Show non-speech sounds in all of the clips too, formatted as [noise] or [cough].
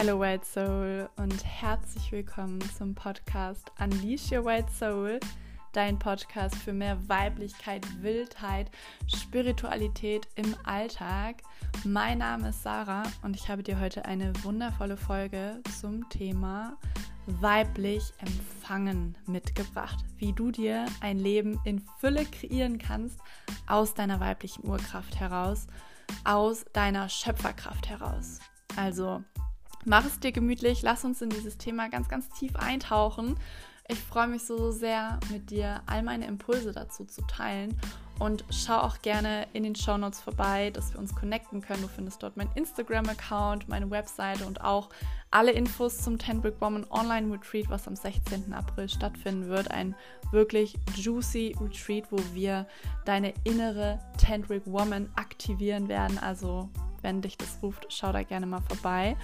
Hello White Soul und herzlich willkommen zum Podcast Unleash Your White Soul, dein Podcast für mehr Weiblichkeit, Wildheit, Spiritualität im Alltag. Mein Name ist Sarah und ich habe dir heute eine wundervolle Folge zum Thema weiblich empfangen mitgebracht, wie du dir ein Leben in Fülle kreieren kannst aus deiner weiblichen Urkraft heraus, aus deiner Schöpferkraft heraus. Also mach es dir gemütlich, lass uns in dieses Thema ganz, ganz tief eintauchen. Ich freue mich so, so sehr, mit dir all meine Impulse dazu zu teilen. Und schau auch gerne in den Show Notes vorbei, dass wir uns connecten können. Du findest dort meinen Instagram-Account, meine Webseite und auch alle Infos zum Ten Brick Woman Online Retreat, was am 16. April stattfinden wird. Ein wirklich juicy Retreat, wo wir deine innere Ten Brick Woman aktivieren werden. Also, wenn dich das ruft, schau da gerne mal vorbei.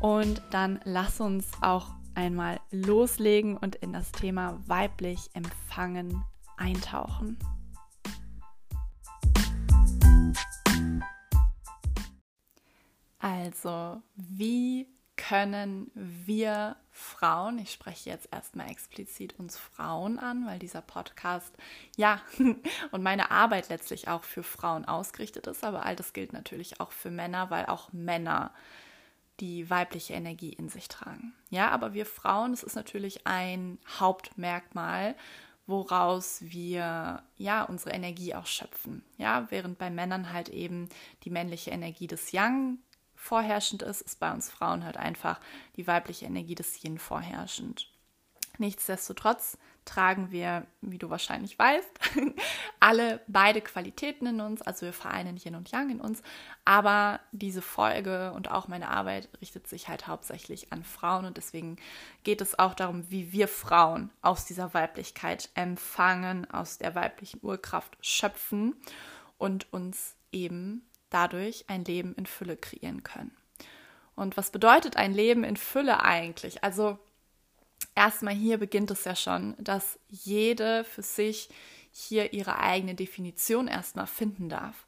Und dann lass uns auch einmal loslegen und in das Thema weiblich empfangen eintauchen. Also, wie können wir Frauen, ich spreche jetzt erstmal explizit uns Frauen an, weil dieser Podcast, ja, [laughs] und meine Arbeit letztlich auch für Frauen ausgerichtet ist, aber all das gilt natürlich auch für Männer, weil auch Männer die weibliche Energie in sich tragen. Ja, aber wir Frauen, das ist natürlich ein Hauptmerkmal, woraus wir ja unsere Energie auch schöpfen. Ja, während bei Männern halt eben die männliche Energie des Yang vorherrschend ist, ist bei uns Frauen halt einfach die weibliche Energie des Yin vorherrschend. Nichtsdestotrotz tragen wir, wie du wahrscheinlich weißt, [laughs] alle beide Qualitäten in uns, also wir vereinen Yin und Yang in uns, aber diese Folge und auch meine Arbeit richtet sich halt hauptsächlich an Frauen und deswegen geht es auch darum, wie wir Frauen aus dieser Weiblichkeit empfangen, aus der weiblichen Urkraft schöpfen und uns eben dadurch ein Leben in Fülle kreieren können. Und was bedeutet ein Leben in Fülle eigentlich? Also erstmal hier beginnt es ja schon, dass jede für sich hier ihre eigene Definition erstmal finden darf.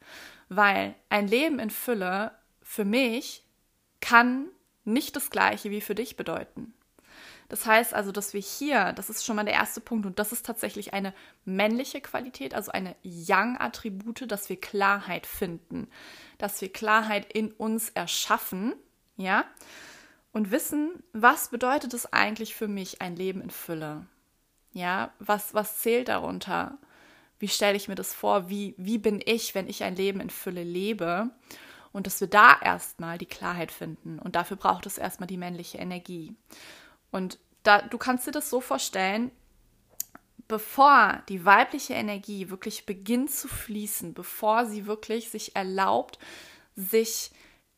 Weil ein Leben in Fülle für mich kann nicht das gleiche wie für dich bedeuten. Das heißt also, dass wir hier, das ist schon mal der erste Punkt, und das ist tatsächlich eine männliche Qualität, also eine Yang-Attribute, dass wir Klarheit finden, dass wir Klarheit in uns erschaffen, ja, und wissen, was bedeutet es eigentlich für mich, ein Leben in Fülle? Ja, was, was zählt darunter? Wie stelle ich mir das vor? Wie, wie bin ich, wenn ich ein Leben in Fülle lebe? Und dass wir da erstmal die Klarheit finden. Und dafür braucht es erstmal die männliche Energie. Und da, du kannst dir das so vorstellen, bevor die weibliche Energie wirklich beginnt zu fließen, bevor sie wirklich sich erlaubt, sich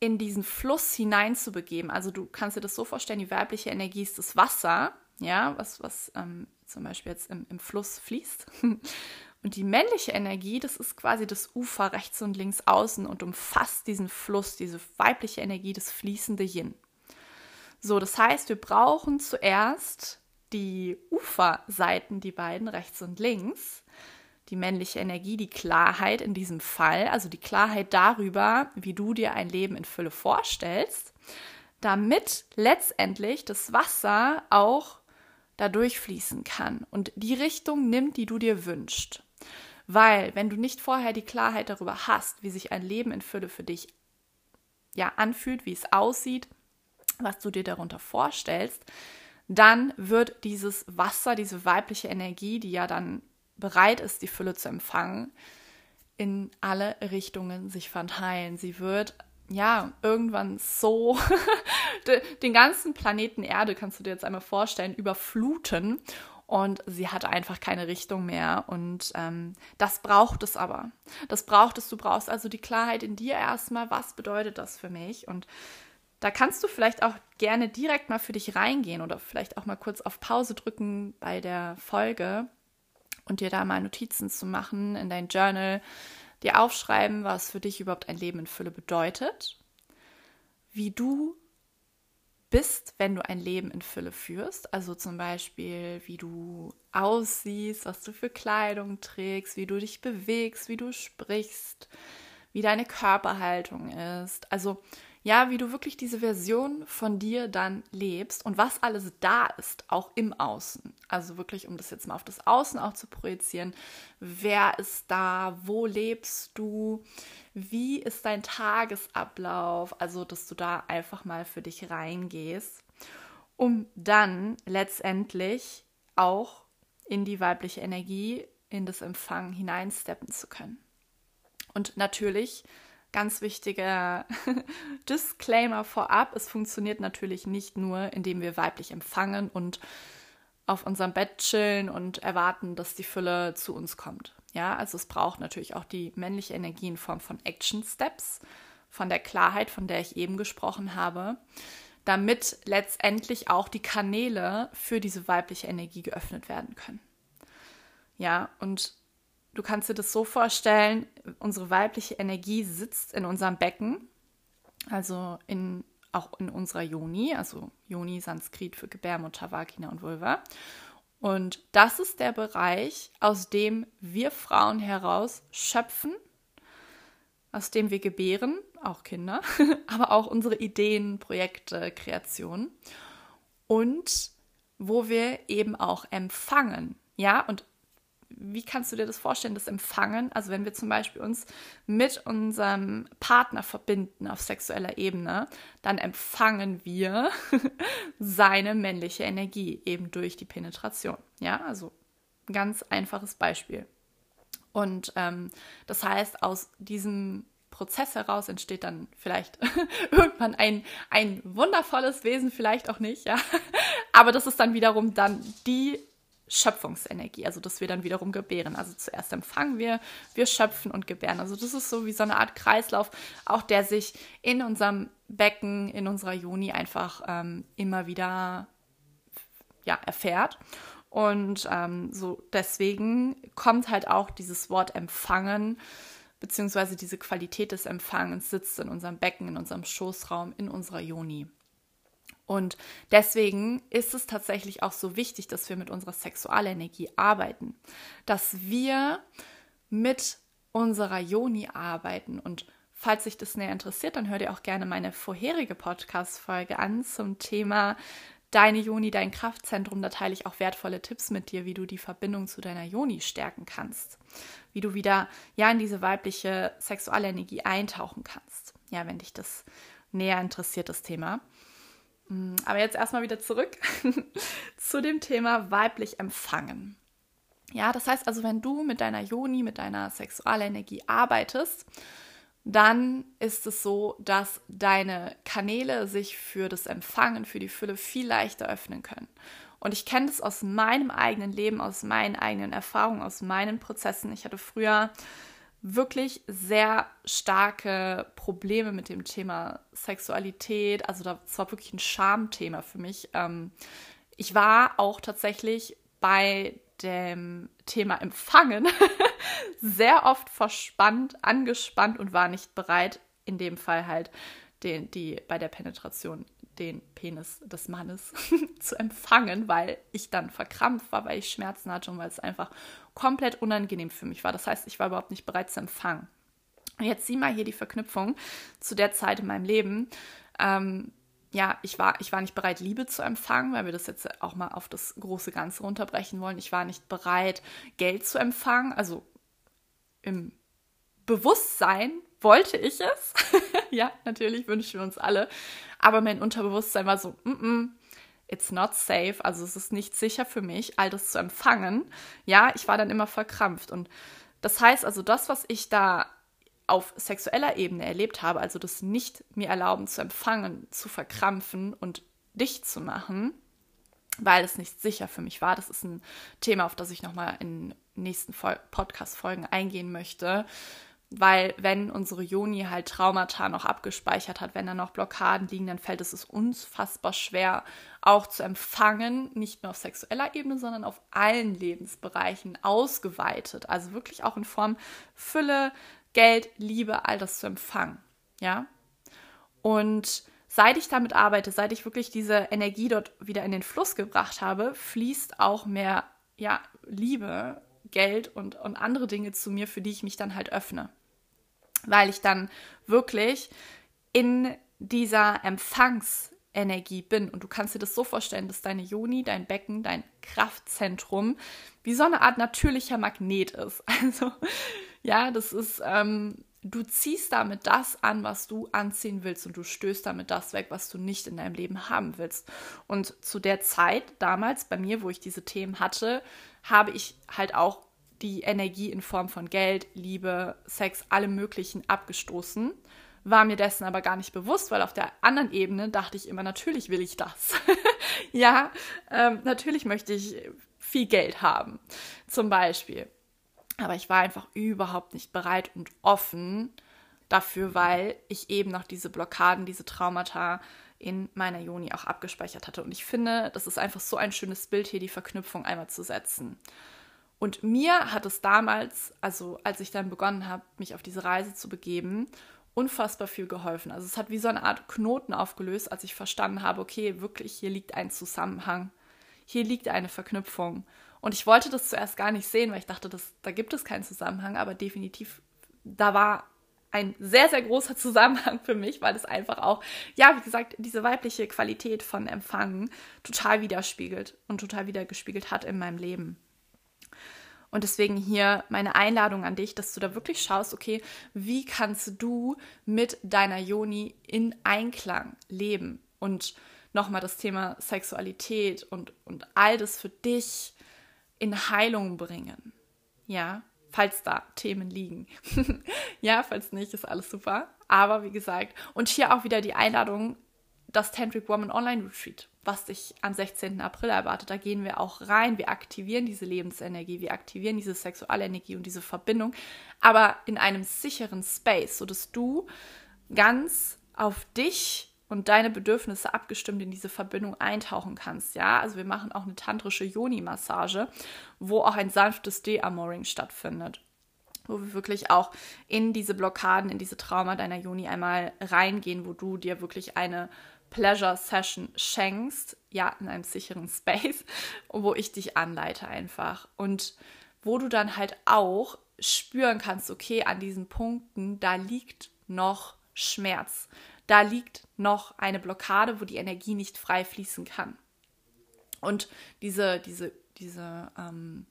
in diesen Fluss hineinzubegeben. Also du kannst dir das so vorstellen, die weibliche Energie ist das Wasser, ja, was, was ähm, zum Beispiel jetzt im, im Fluss fließt. [laughs] Und die männliche Energie, das ist quasi das Ufer rechts und links außen und umfasst diesen Fluss, diese weibliche Energie, das fließende Yin. So, das heißt, wir brauchen zuerst die Uferseiten, die beiden rechts und links, die männliche Energie, die Klarheit in diesem Fall, also die Klarheit darüber, wie du dir ein Leben in Fülle vorstellst, damit letztendlich das Wasser auch da durchfließen kann und die Richtung nimmt, die du dir wünschst. Weil, wenn du nicht vorher die Klarheit darüber hast, wie sich ein Leben in Fülle für dich ja anfühlt, wie es aussieht, was du dir darunter vorstellst, dann wird dieses Wasser, diese weibliche Energie, die ja dann bereit ist, die Fülle zu empfangen, in alle Richtungen sich verteilen. Sie wird ja irgendwann so [laughs] den ganzen Planeten Erde, kannst du dir jetzt einmal vorstellen, überfluten und sie hat einfach keine Richtung mehr. Und ähm, das braucht es aber. Das braucht es. Du brauchst also die Klarheit in dir erstmal. Was bedeutet das für mich? Und da kannst du vielleicht auch gerne direkt mal für dich reingehen oder vielleicht auch mal kurz auf Pause drücken bei der Folge und dir da mal Notizen zu machen in dein Journal, dir aufschreiben, was für dich überhaupt ein Leben in Fülle bedeutet, wie du bist, wenn du ein Leben in Fülle führst. Also zum Beispiel, wie du aussiehst, was du für Kleidung trägst, wie du dich bewegst, wie du sprichst, wie deine Körperhaltung ist. Also Ja, wie du wirklich diese Version von dir dann lebst und was alles da ist, auch im Außen. Also wirklich, um das jetzt mal auf das Außen auch zu projizieren. Wer ist da? Wo lebst du? Wie ist dein Tagesablauf? Also, dass du da einfach mal für dich reingehst, um dann letztendlich auch in die weibliche Energie, in das Empfangen hineinsteppen zu können. Und natürlich ganz wichtiger [laughs] Disclaimer vorab, es funktioniert natürlich nicht nur, indem wir weiblich empfangen und auf unserem Bett chillen und erwarten, dass die Fülle zu uns kommt. Ja, also es braucht natürlich auch die männliche Energie in Form von Action Steps, von der Klarheit, von der ich eben gesprochen habe, damit letztendlich auch die Kanäle für diese weibliche Energie geöffnet werden können. Ja, und Du kannst dir das so vorstellen, unsere weibliche Energie sitzt in unserem Becken, also in, auch in unserer Yoni, also Yoni Sanskrit für Gebärmutter, Vagina und Vulva. Und das ist der Bereich, aus dem wir Frauen heraus schöpfen, aus dem wir gebären, auch Kinder, [laughs] aber auch unsere Ideen, Projekte, Kreationen und wo wir eben auch empfangen. Ja, und wie kannst du dir das vorstellen, das Empfangen? Also wenn wir zum Beispiel uns mit unserem Partner verbinden auf sexueller Ebene, dann empfangen wir [laughs] seine männliche Energie eben durch die Penetration. Ja, also ein ganz einfaches Beispiel. Und ähm, das heißt, aus diesem Prozess heraus entsteht dann vielleicht [laughs] irgendwann ein, ein wundervolles Wesen, vielleicht auch nicht, ja. Aber das ist dann wiederum dann die Schöpfungsenergie, also dass wir dann wiederum gebären. Also zuerst empfangen wir, wir schöpfen und gebären. Also das ist so wie so eine Art Kreislauf, auch der sich in unserem Becken, in unserer Juni einfach ähm, immer wieder ja, erfährt. Und ähm, so deswegen kommt halt auch dieses Wort empfangen, beziehungsweise diese Qualität des Empfangens sitzt in unserem Becken, in unserem Schoßraum, in unserer Joni. Und deswegen ist es tatsächlich auch so wichtig, dass wir mit unserer Sexualenergie arbeiten, dass wir mit unserer Yoni arbeiten. Und falls sich das näher interessiert, dann hört ihr auch gerne meine vorherige Podcast-Folge an zum Thema Deine Yoni, dein Kraftzentrum. Da teile ich auch wertvolle Tipps mit dir, wie du die Verbindung zu deiner Yoni stärken kannst. Wie du wieder ja in diese weibliche Sexualenergie eintauchen kannst. Ja, wenn dich das näher interessiert, das Thema. Mm, aber jetzt erstmal wieder zurück [laughs] zu dem Thema weiblich empfangen. Ja, das heißt also, wenn du mit deiner Joni, mit deiner Sexualenergie arbeitest, dann ist es so, dass deine Kanäle sich für das Empfangen, für die Fülle viel leichter öffnen können. Und ich kenne das aus meinem eigenen Leben, aus meinen eigenen Erfahrungen, aus meinen Prozessen. Ich hatte früher wirklich sehr starke Probleme mit dem Thema Sexualität. Also das war wirklich ein Schamthema für mich. Ähm, ich war auch tatsächlich bei dem Thema Empfangen [laughs] sehr oft verspannt, angespannt und war nicht bereit, in dem Fall halt den, die bei der Penetration den Penis des Mannes [laughs] zu empfangen, weil ich dann verkrampft war, weil ich Schmerzen hatte und weil es einfach komplett unangenehm für mich war. Das heißt, ich war überhaupt nicht bereit zu empfangen. Und jetzt sieh mal hier die Verknüpfung zu der Zeit in meinem Leben. Ähm, ja, ich war, ich war nicht bereit, Liebe zu empfangen, weil wir das jetzt auch mal auf das große Ganze runterbrechen wollen. Ich war nicht bereit, Geld zu empfangen. Also im Bewusstsein wollte ich es. [laughs] ja, natürlich wünschen wir uns alle. Aber mein Unterbewusstsein war so, mm -mm, it's not safe, also es ist nicht sicher für mich, all das zu empfangen. Ja, ich war dann immer verkrampft. Und das heißt also, das, was ich da auf sexueller Ebene erlebt habe, also das nicht mir erlauben zu empfangen, zu verkrampfen und dicht zu machen, weil es nicht sicher für mich war. Das ist ein Thema, auf das ich nochmal in nächsten Podcast-Folgen eingehen möchte weil wenn unsere Joni halt Traumata noch abgespeichert hat, wenn da noch Blockaden liegen, dann fällt es uns unfassbar schwer, auch zu empfangen, nicht nur auf sexueller Ebene, sondern auf allen Lebensbereichen ausgeweitet. Also wirklich auch in Form Fülle, Geld, Liebe, all das zu empfangen. Ja. Und seit ich damit arbeite, seit ich wirklich diese Energie dort wieder in den Fluss gebracht habe, fließt auch mehr ja, Liebe, Geld und, und andere Dinge zu mir, für die ich mich dann halt öffne weil ich dann wirklich in dieser Empfangsenergie bin. Und du kannst dir das so vorstellen, dass deine Joni, dein Becken, dein Kraftzentrum wie so eine Art natürlicher Magnet ist. [laughs] Also ja, das ist, ähm, du ziehst damit das an, was du anziehen willst und du stößt damit das weg, was du nicht in deinem Leben haben willst. Und zu der Zeit damals bei mir, wo ich diese Themen hatte, habe ich halt auch die Energie in Form von Geld, Liebe, Sex, allem Möglichen abgestoßen. War mir dessen aber gar nicht bewusst, weil auf der anderen Ebene dachte ich immer, natürlich will ich das. [laughs] ja, ähm, natürlich möchte ich viel Geld haben, zum Beispiel. Aber ich war einfach überhaupt nicht bereit und offen dafür, weil ich eben noch diese Blockaden, diese Traumata in meiner Joni auch abgespeichert hatte. Und ich finde, das ist einfach so ein schönes Bild, hier die Verknüpfung einmal zu setzen. Und mir hat es damals, also als ich dann begonnen habe, mich auf diese Reise zu begeben, unfassbar viel geholfen. Also es hat wie so eine Art Knoten aufgelöst, als ich verstanden habe, okay, wirklich, hier liegt ein Zusammenhang. Hier liegt eine Verknüpfung. Und ich wollte das zuerst gar nicht sehen, weil ich dachte, das, da gibt es keinen Zusammenhang, aber definitiv, da war ein sehr, sehr großer [laughs] Zusammenhang für mich, weil es einfach auch, ja, wie gesagt, diese weibliche Qualität von Empfangen total widerspiegelt und total wiedergespiegelt hat in meinem Leben. Und deswegen hier meine Einladung an dich, dass du da wirklich schaust, okay, wie kannst du mit deiner Joni in Einklang leben? Und nochmal das Thema Sexualität und, und all das für dich in Heilung bringen. Ja, falls da Themen liegen. [laughs] ja, falls nicht, ist alles super. Aber wie gesagt, und hier auch wieder die Einladung, das Tantric Woman Online Retreat, was dich am 16. April erwartet. Da gehen wir auch rein. Wir aktivieren diese Lebensenergie, wir aktivieren diese Sexualenergie und diese Verbindung, aber in einem sicheren Space, sodass du ganz auf dich und deine Bedürfnisse abgestimmt in diese Verbindung eintauchen kannst. Ja, also wir machen auch eine tantrische Yoni-Massage, wo auch ein sanftes De-Amoring stattfindet. Wo wir wirklich auch in diese Blockaden, in diese Trauma deiner Joni einmal reingehen, wo du dir wirklich eine Pleasure Session schenkst, ja, in einem sicheren Space, [laughs] wo ich dich anleite einfach. Und wo du dann halt auch spüren kannst, okay, an diesen Punkten, da liegt noch Schmerz da liegt noch eine Blockade, wo die Energie nicht frei fließen kann. Und diese, diese, diese ähm,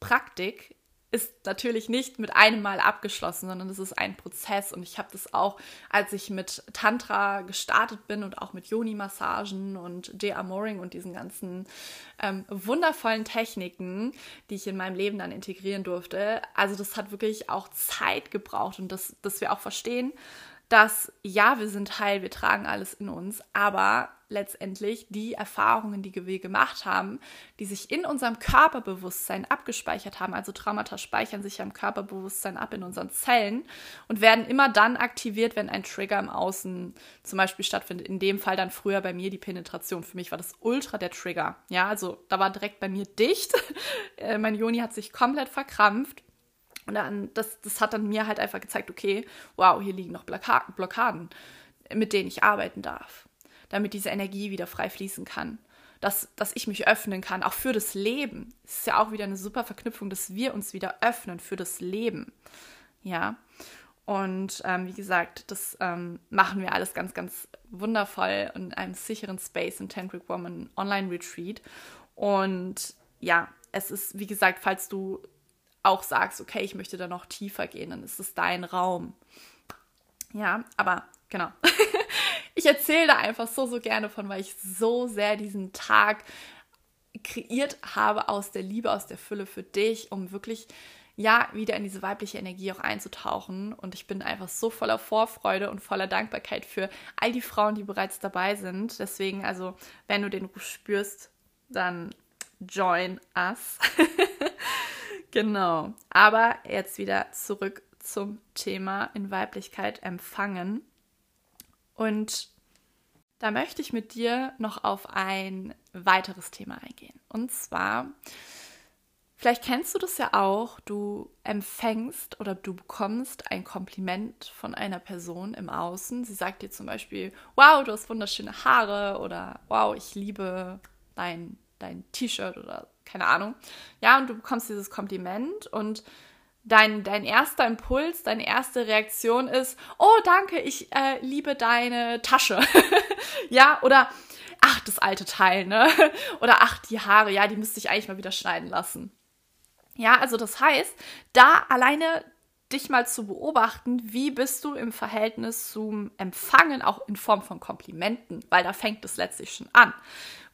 Praktik ist natürlich nicht mit einem Mal abgeschlossen, sondern es ist ein Prozess. Und ich habe das auch, als ich mit Tantra gestartet bin und auch mit Yoni-Massagen und De-Amoring und diesen ganzen ähm, wundervollen Techniken, die ich in meinem Leben dann integrieren durfte. Also das hat wirklich auch Zeit gebraucht und das, dass wir auch verstehen, dass ja, wir sind heil, wir tragen alles in uns, aber letztendlich die Erfahrungen, die wir gemacht haben, die sich in unserem Körperbewusstsein abgespeichert haben, also Traumata speichern sich ja im Körperbewusstsein ab in unseren Zellen und werden immer dann aktiviert, wenn ein Trigger im Außen zum Beispiel stattfindet. In dem Fall dann früher bei mir die Penetration. Für mich war das ultra der Trigger. Ja, also da war direkt bei mir dicht. [laughs] Äh, mein Joni hat sich komplett verkrampft und dann, das, das hat dann mir halt einfach gezeigt, okay, wow, hier liegen noch Blockaden, mit denen ich arbeiten darf, damit diese Energie wieder frei fließen kann. Dass, dass ich mich öffnen kann, auch für das Leben. Es ist ja auch wieder eine super Verknüpfung, dass wir uns wieder öffnen für das Leben. Ja. Und ähm, wie gesagt, das ähm, machen wir alles ganz, ganz wundervoll in einem sicheren Space im Tantric Woman Online Retreat. Und ja, es ist, wie gesagt, falls du auch sagst, okay, ich möchte da noch tiefer gehen, dann ist es dein Raum. Ja, aber genau. [laughs] ich erzähle da einfach so, so gerne von, weil ich so sehr diesen Tag kreiert habe aus der Liebe, aus der Fülle für dich, um wirklich ja, wieder in diese weibliche Energie auch einzutauchen. Und ich bin einfach so voller Vorfreude und voller Dankbarkeit für all die Frauen, die bereits dabei sind. Deswegen, also, wenn du den Ruf spürst, dann join us. [laughs] Genau. Aber jetzt wieder zurück zum Thema in Weiblichkeit empfangen. Und da möchte ich mit dir noch auf ein weiteres Thema eingehen. Und zwar, vielleicht kennst du das ja auch, du empfängst oder du bekommst ein Kompliment von einer Person im Außen. Sie sagt dir zum Beispiel, wow, du hast wunderschöne Haare oder wow, ich liebe dein, dein T-Shirt oder keine Ahnung. Ja, und du bekommst dieses Kompliment und dein, dein erster Impuls, deine erste Reaktion ist, oh danke, ich äh, liebe deine Tasche. [laughs] ja, oder ach, das alte Teil, ne? [laughs] Oder ach, die Haare, ja, die müsste ich eigentlich mal wieder schneiden lassen. Ja, also das heißt, da alleine dich mal zu beobachten, wie bist du im Verhältnis zum Empfangen, auch in Form von Komplimenten, weil da fängt es letztlich schon an.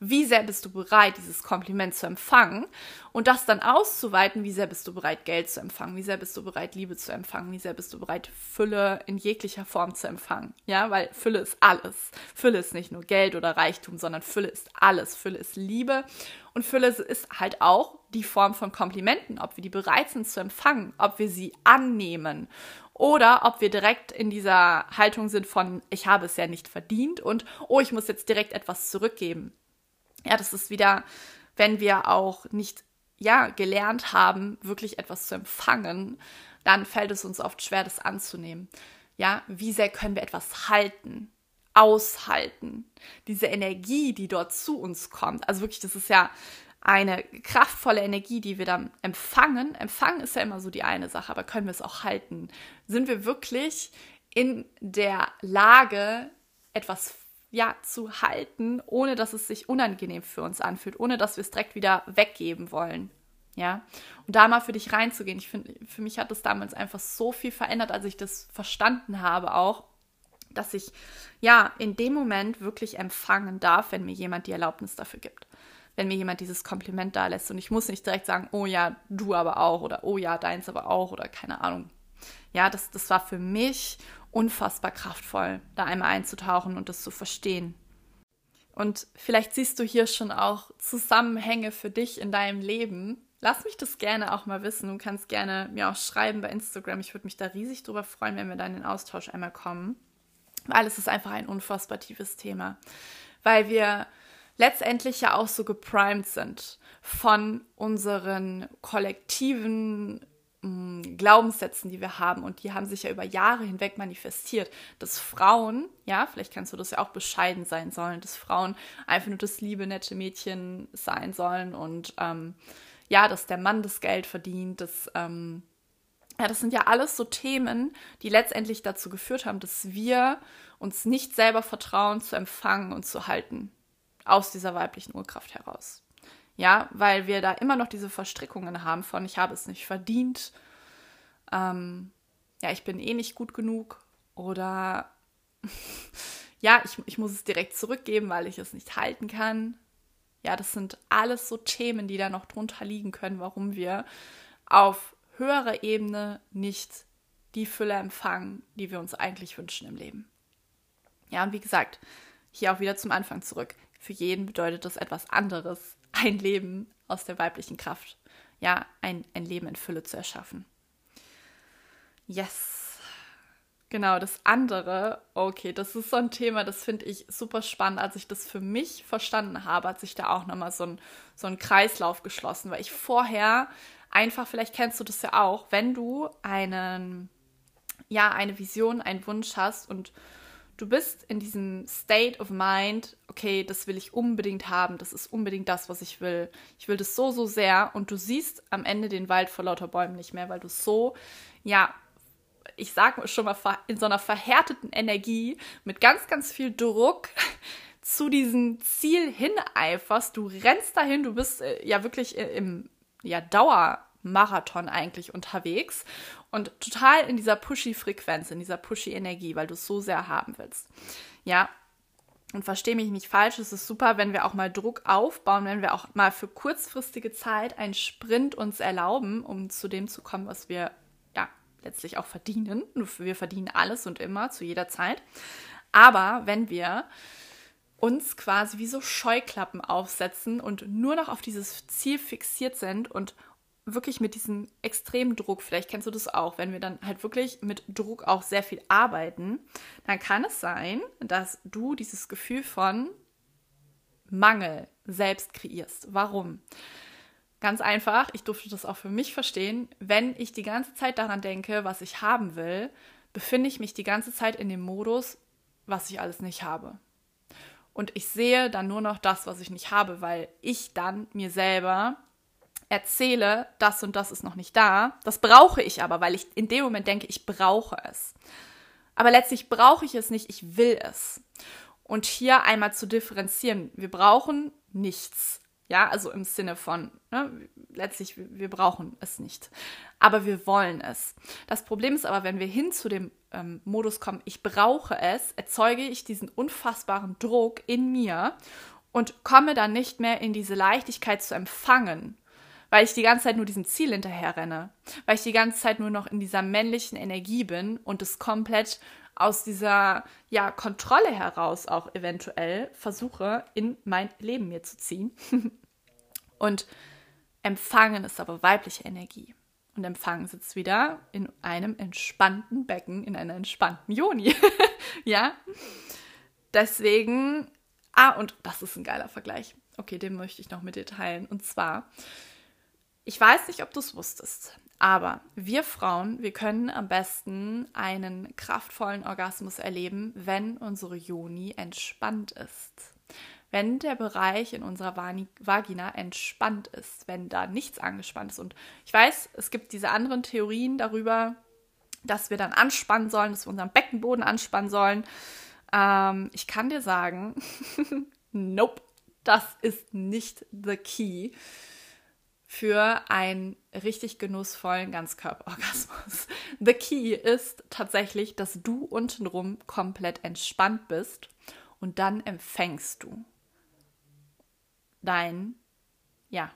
Wie sehr bist du bereit, dieses Kompliment zu empfangen und das dann auszuweiten, wie sehr bist du bereit, Geld zu empfangen, wie sehr bist du bereit, Liebe zu empfangen, wie sehr bist du bereit, Fülle in jeglicher Form zu empfangen. Ja, weil Fülle ist alles. Fülle ist nicht nur Geld oder Reichtum, sondern Fülle ist alles. Fülle ist Liebe und Fülle ist halt auch die Form von Komplimenten, ob wir die bereit sind zu empfangen, ob wir sie annehmen oder ob wir direkt in dieser Haltung sind von, ich habe es ja nicht verdient und, oh, ich muss jetzt direkt etwas zurückgeben. Ja, das ist wieder, wenn wir auch nicht, ja, gelernt haben, wirklich etwas zu empfangen, dann fällt es uns oft schwer, das anzunehmen. Ja, wie sehr können wir etwas halten, aushalten? Diese Energie, die dort zu uns kommt. Also wirklich, das ist ja eine kraftvolle Energie, die wir dann empfangen. Empfangen ist ja immer so die eine Sache, aber können wir es auch halten? Sind wir wirklich in der Lage, etwas ja, zu halten, ohne dass es sich unangenehm für uns anfühlt, ohne dass wir es direkt wieder weggeben wollen. Ja, und da mal für dich reinzugehen. Ich finde, für mich hat das damals einfach so viel verändert, als ich das verstanden habe, auch, dass ich ja in dem Moment wirklich empfangen darf, wenn mir jemand die Erlaubnis dafür gibt. Wenn mir jemand dieses Kompliment da lässt und ich muss nicht direkt sagen, oh ja, du aber auch oder oh ja, deins aber auch oder keine Ahnung. Ja, das, das war für mich unfassbar kraftvoll, da einmal einzutauchen und das zu verstehen. Und vielleicht siehst du hier schon auch Zusammenhänge für dich in deinem Leben. Lass mich das gerne auch mal wissen. Du kannst gerne mir auch schreiben bei Instagram. Ich würde mich da riesig drüber freuen, wenn wir da in den Austausch einmal kommen. Weil es ist einfach ein unfassbar tiefes Thema. Weil wir letztendlich ja auch so geprimed sind von unseren kollektiven Glaubenssätzen, die wir haben. Und die haben sich ja über Jahre hinweg manifestiert, dass Frauen, ja, vielleicht kannst du das ja auch bescheiden sein sollen, dass Frauen einfach nur das liebe, nette Mädchen sein sollen und ähm, ja, dass der Mann das Geld verdient, dass, ähm, ja, das sind ja alles so Themen, die letztendlich dazu geführt haben, dass wir uns nicht selber vertrauen zu empfangen und zu halten aus dieser weiblichen Urkraft heraus. Ja, weil wir da immer noch diese Verstrickungen haben von, ich habe es nicht verdient, ähm, ja, ich bin eh nicht gut genug oder [laughs] ja, ich, ich muss es direkt zurückgeben, weil ich es nicht halten kann. Ja, das sind alles so Themen, die da noch drunter liegen können, warum wir auf höherer Ebene nicht die Fülle empfangen, die wir uns eigentlich wünschen im Leben. Ja, und wie gesagt, hier auch wieder zum Anfang zurück. Für jeden bedeutet das etwas anderes, ein Leben aus der weiblichen Kraft, ja, ein, ein Leben in Fülle zu erschaffen. Yes. Genau, das andere, okay, das ist so ein Thema, das finde ich super spannend. Als ich das für mich verstanden habe, hat sich da auch nochmal so ein, so ein Kreislauf geschlossen, weil ich vorher einfach, vielleicht kennst du das ja auch, wenn du einen, ja, eine Vision, einen Wunsch hast und du bist in diesem State of Mind, okay, das will ich unbedingt haben, das ist unbedingt das, was ich will. Ich will das so, so sehr und du siehst am Ende den Wald vor lauter Bäumen nicht mehr, weil du so, ja, ich sag schon mal, in so einer verhärteten Energie mit ganz, ganz viel Druck [laughs] zu diesem Ziel hineiferst. Du rennst dahin, du bist äh, ja wirklich im ja, Dauermarathon eigentlich unterwegs und total in dieser Pushy-Frequenz, in dieser Pushy-Energie, weil du es so sehr haben willst. Ja, und verstehe mich nicht falsch, es ist super, wenn wir auch mal Druck aufbauen, wenn wir auch mal für kurzfristige Zeit einen Sprint uns erlauben, um zu dem zu kommen, was wir ja letztlich auch verdienen. Wir verdienen alles und immer zu jeder Zeit. Aber wenn wir uns quasi wie so Scheuklappen aufsetzen und nur noch auf dieses Ziel fixiert sind und wirklich mit diesem extremen Druck, vielleicht kennst du das auch, wenn wir dann halt wirklich mit Druck auch sehr viel arbeiten, dann kann es sein, dass du dieses Gefühl von Mangel selbst kreierst. Warum? Ganz einfach, ich durfte das auch für mich verstehen, wenn ich die ganze Zeit daran denke, was ich haben will, befinde ich mich die ganze Zeit in dem Modus, was ich alles nicht habe. Und ich sehe dann nur noch das, was ich nicht habe, weil ich dann mir selber erzähle, das und das ist noch nicht da. Das brauche ich aber, weil ich in dem Moment denke, ich brauche es. Aber letztlich brauche ich es nicht, ich will es. Und hier einmal zu differenzieren. Wir brauchen nichts. Ja, also im Sinne von, ne, letztlich, wir brauchen es nicht. Aber wir wollen es. Das Problem ist aber, wenn wir hin zu dem ähm, Modus kommen, ich brauche es, erzeuge ich diesen unfassbaren Druck in mir und komme dann nicht mehr in diese Leichtigkeit zu empfangen, weil ich die ganze Zeit nur diesem Ziel hinterher renne, weil ich die ganze Zeit nur noch in dieser männlichen Energie bin und es komplett aus dieser ja, Kontrolle heraus auch eventuell versuche, in mein Leben mir zu ziehen. [laughs] und empfangen ist aber weibliche Energie. Und empfangen sitzt wieder in einem entspannten Becken, in einer entspannten Joni. [laughs] ja? Deswegen, ah, und das ist ein geiler Vergleich. Okay, den möchte ich noch mit dir teilen. Und zwar, ich weiß nicht, ob du es wusstest, aber wir Frauen, wir können am besten einen kraftvollen Orgasmus erleben, wenn unsere Joni entspannt ist. Wenn der Bereich in unserer Vagina entspannt ist, wenn da nichts angespannt ist. Und ich weiß, es gibt diese anderen Theorien darüber, dass wir dann anspannen sollen, dass wir unseren Beckenboden anspannen sollen. Ähm, ich kann dir sagen, [laughs] nope, das ist nicht the key für einen richtig genussvollen Ganzkörperorgasmus. The key ist tatsächlich, dass du untenrum komplett entspannt bist und dann empfängst du dein, ja,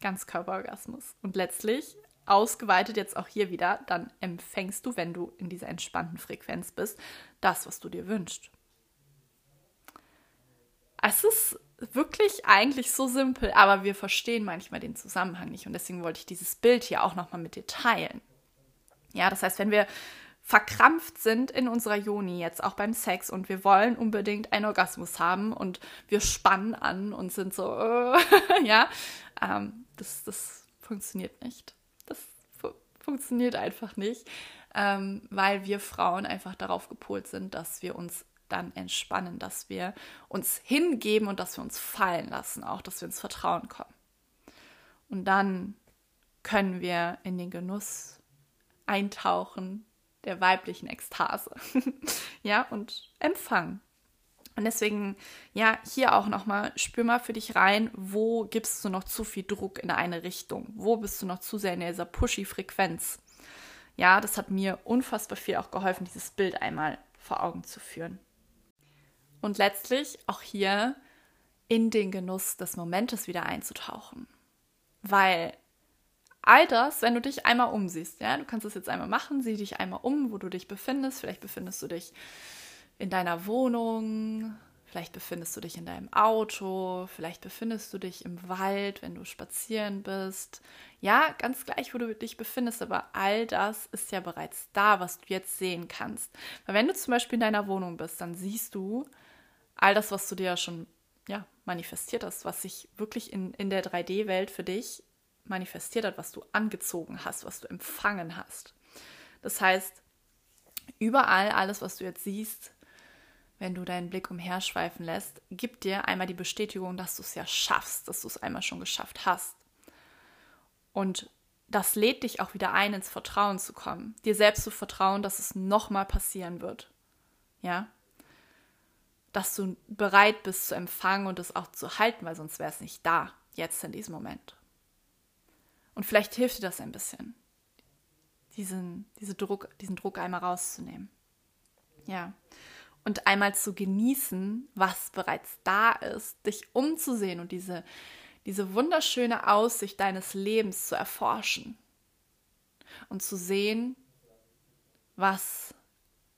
Ganzkörperorgasmus. Und letztlich, ausgeweitet jetzt auch hier wieder, dann empfängst du, wenn du in dieser entspannten Frequenz bist, das, was du dir wünschst. Es ist wirklich eigentlich so simpel, aber wir verstehen manchmal den Zusammenhang nicht und deswegen wollte ich dieses Bild hier auch nochmal mit dir teilen. Ja, das heißt, wenn wir verkrampft sind in unserer Joni, jetzt auch beim Sex und wir wollen unbedingt einen Orgasmus haben und wir spannen an und sind so, äh, [laughs] ja, ähm, das, das funktioniert nicht. Das fu funktioniert einfach nicht, ähm, weil wir Frauen einfach darauf gepolt sind, dass wir uns dann entspannen, dass wir uns hingeben und dass wir uns fallen lassen, auch dass wir ins Vertrauen kommen. Und dann können wir in den Genuss eintauchen der weiblichen Ekstase. [laughs] ja, und empfangen. Und deswegen, ja, hier auch nochmal, spür mal für dich rein, wo gibst du noch zu viel Druck in eine Richtung? Wo bist du noch zu sehr in dieser pushy-Frequenz? Ja, das hat mir unfassbar viel auch geholfen, dieses Bild einmal vor Augen zu führen. Und letztlich auch hier in den Genuss des Momentes wieder einzutauchen. Weil all das, wenn du dich einmal umsiehst, ja, du kannst es jetzt einmal machen, sieh dich einmal um, wo du dich befindest. Vielleicht befindest du dich in deiner Wohnung, vielleicht befindest du dich in deinem Auto, vielleicht befindest du dich im Wald, wenn du spazieren bist. Ja, ganz gleich, wo du dich befindest, aber all das ist ja bereits da, was du jetzt sehen kannst. Weil wenn du zum Beispiel in deiner Wohnung bist, dann siehst du, all das, was du dir ja schon ja, manifestiert hast, was sich wirklich in, in der 3D-Welt für dich manifestiert hat, was du angezogen hast, was du empfangen hast. Das heißt, überall alles, was du jetzt siehst, wenn du deinen Blick umherschweifen lässt, gibt dir einmal die Bestätigung, dass du es ja schaffst, dass du es einmal schon geschafft hast. Und das lädt dich auch wieder ein, ins Vertrauen zu kommen, dir selbst zu vertrauen, dass es nochmal passieren wird. Ja, dass du bereit bist zu empfangen und es auch zu halten, weil sonst wäre es nicht da, jetzt in diesem Moment. Und vielleicht hilft dir das ein bisschen, diesen, diese Druck, diesen Druck einmal rauszunehmen. Ja. Und einmal zu genießen, was bereits da ist, dich umzusehen und diese, diese wunderschöne Aussicht deines Lebens zu erforschen. Und zu sehen, was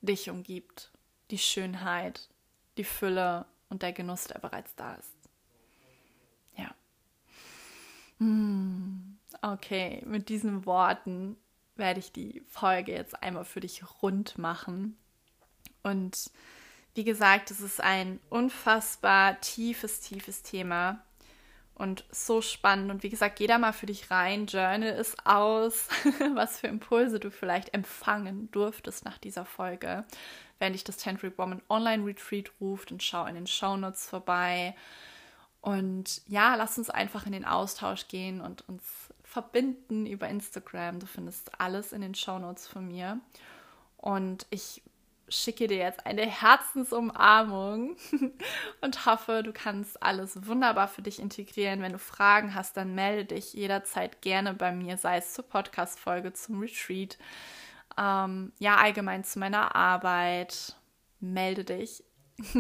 dich umgibt, die Schönheit, die Fülle und der Genuss, der bereits da ist. Ja. Hm, okay, mit diesen Worten werde ich die Folge jetzt einmal für dich rund machen. Und wie gesagt, es ist ein unfassbar tiefes, tiefes Thema und so spannend. Und wie gesagt, geh da mal für dich rein, journal es aus, [laughs] was für Impulse du vielleicht empfangen durftest nach dieser Folge wenn dich das Tantric Woman Online Retreat ruft und schau in den Shownotes vorbei. Und ja, lass uns einfach in den Austausch gehen und uns verbinden über Instagram. Du findest alles in den Shownotes von mir. Und ich schicke dir jetzt eine Herzensumarmung [laughs] und hoffe, du kannst alles wunderbar für dich integrieren. Wenn du Fragen hast, dann melde dich jederzeit gerne bei mir, sei es zur Podcast-Folge, zum Retreat, ähm, ja, allgemein zu meiner Arbeit. Melde dich. [laughs]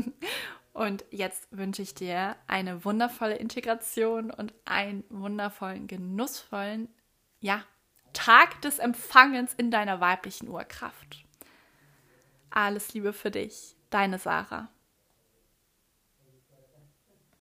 und jetzt wünsche ich dir eine wundervolle Integration und einen wundervollen, genussvollen, ja, Tag des Empfangens in deiner weiblichen Urkraft. Alles Liebe für dich, deine Sarah.